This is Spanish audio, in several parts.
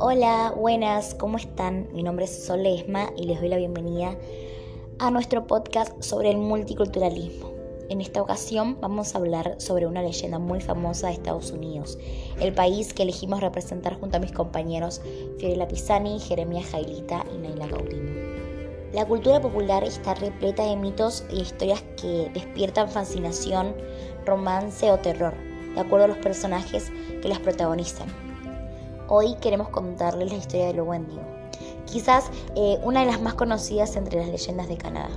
Hola, buenas, ¿cómo están? Mi nombre es Solesma y les doy la bienvenida a nuestro podcast sobre el multiculturalismo. En esta ocasión vamos a hablar sobre una leyenda muy famosa de Estados Unidos, el país que elegimos representar junto a mis compañeros Fiorella Pisani, Jeremia Jailita y Naila Gaudino. La cultura popular está repleta de mitos y historias que despiertan fascinación, romance o terror, de acuerdo a los personajes que las protagonizan. Hoy queremos contarles la historia del Wendigo, quizás eh, una de las más conocidas entre las leyendas de Canadá.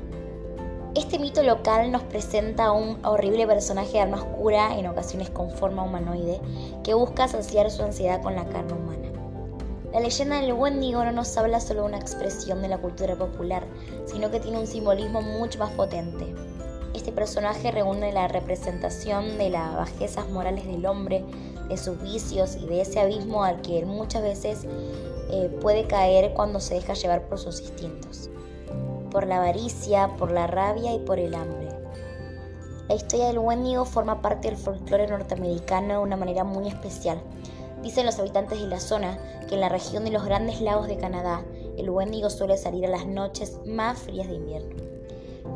Este mito local nos presenta a un horrible personaje de alma oscura, en ocasiones con forma humanoide, que busca saciar su ansiedad con la carne humana. La leyenda del Wendigo no nos habla solo de una expresión de la cultura popular, sino que tiene un simbolismo mucho más potente. Este personaje reúne la representación de las bajezas morales del hombre, de sus vicios y de ese abismo al que muchas veces eh, puede caer cuando se deja llevar por sus instintos, por la avaricia, por la rabia y por el hambre. La historia del Wendigo forma parte del folclore norteamericano de una manera muy especial. Dicen los habitantes de la zona que en la región de los grandes lagos de Canadá, el Wendigo suele salir a las noches más frías de invierno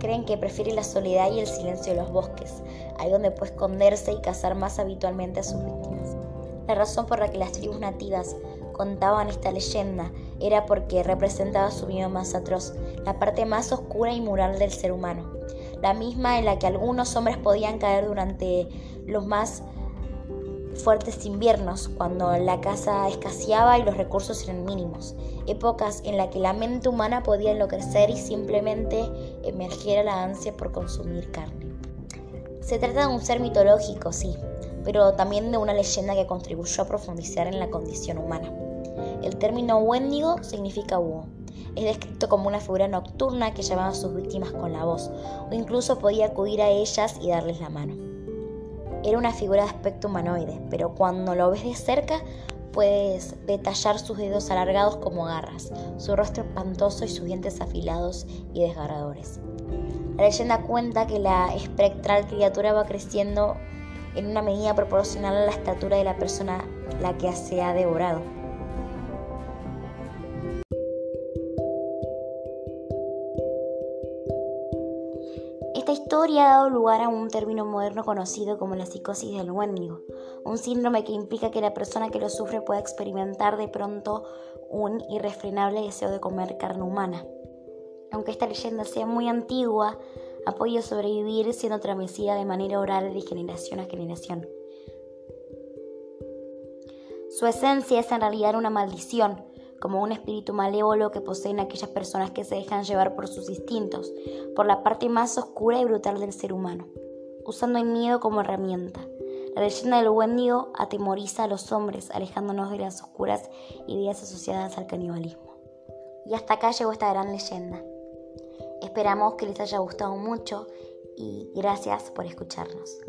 creen que prefiere la soledad y el silencio de los bosques, ahí donde puede esconderse y cazar más habitualmente a sus víctimas. La razón por la que las tribus nativas contaban esta leyenda era porque representaba su miedo más atroz, la parte más oscura y moral del ser humano, la misma en la que algunos hombres podían caer durante los más fuertes inviernos, cuando la caza escaseaba y los recursos eran mínimos, épocas en las que la mente humana podía enloquecer y simplemente emergiera la ansia por consumir carne. Se trata de un ser mitológico, sí, pero también de una leyenda que contribuyó a profundizar en la condición humana. El término Wendigo significa búho. Es descrito como una figura nocturna que llamaba a sus víctimas con la voz, o incluso podía acudir a ellas y darles la mano. Era una figura de aspecto humanoide, pero cuando lo ves de cerca puedes detallar sus dedos alargados como garras, su rostro espantoso y sus dientes afilados y desgarradores. La leyenda cuenta que la espectral criatura va creciendo en una medida proporcional a la estatura de la persona la que se ha devorado. Esta historia ha dado lugar a un término moderno conocido como la psicosis del Wendigo, un síndrome que implica que la persona que lo sufre pueda experimentar de pronto un irrefrenable deseo de comer carne humana. Aunque esta leyenda sea muy antigua, ha podido sobrevivir siendo transmitida de manera oral de generación a generación. Su esencia es en realidad una maldición, como un espíritu malévolo que poseen aquellas personas que se dejan llevar por sus instintos, por la parte más oscura y brutal del ser humano, usando el miedo como herramienta. La leyenda del Wendigo atemoriza a los hombres, alejándonos de las oscuras ideas asociadas al canibalismo. Y hasta acá llegó esta gran leyenda. Esperamos que les haya gustado mucho y gracias por escucharnos.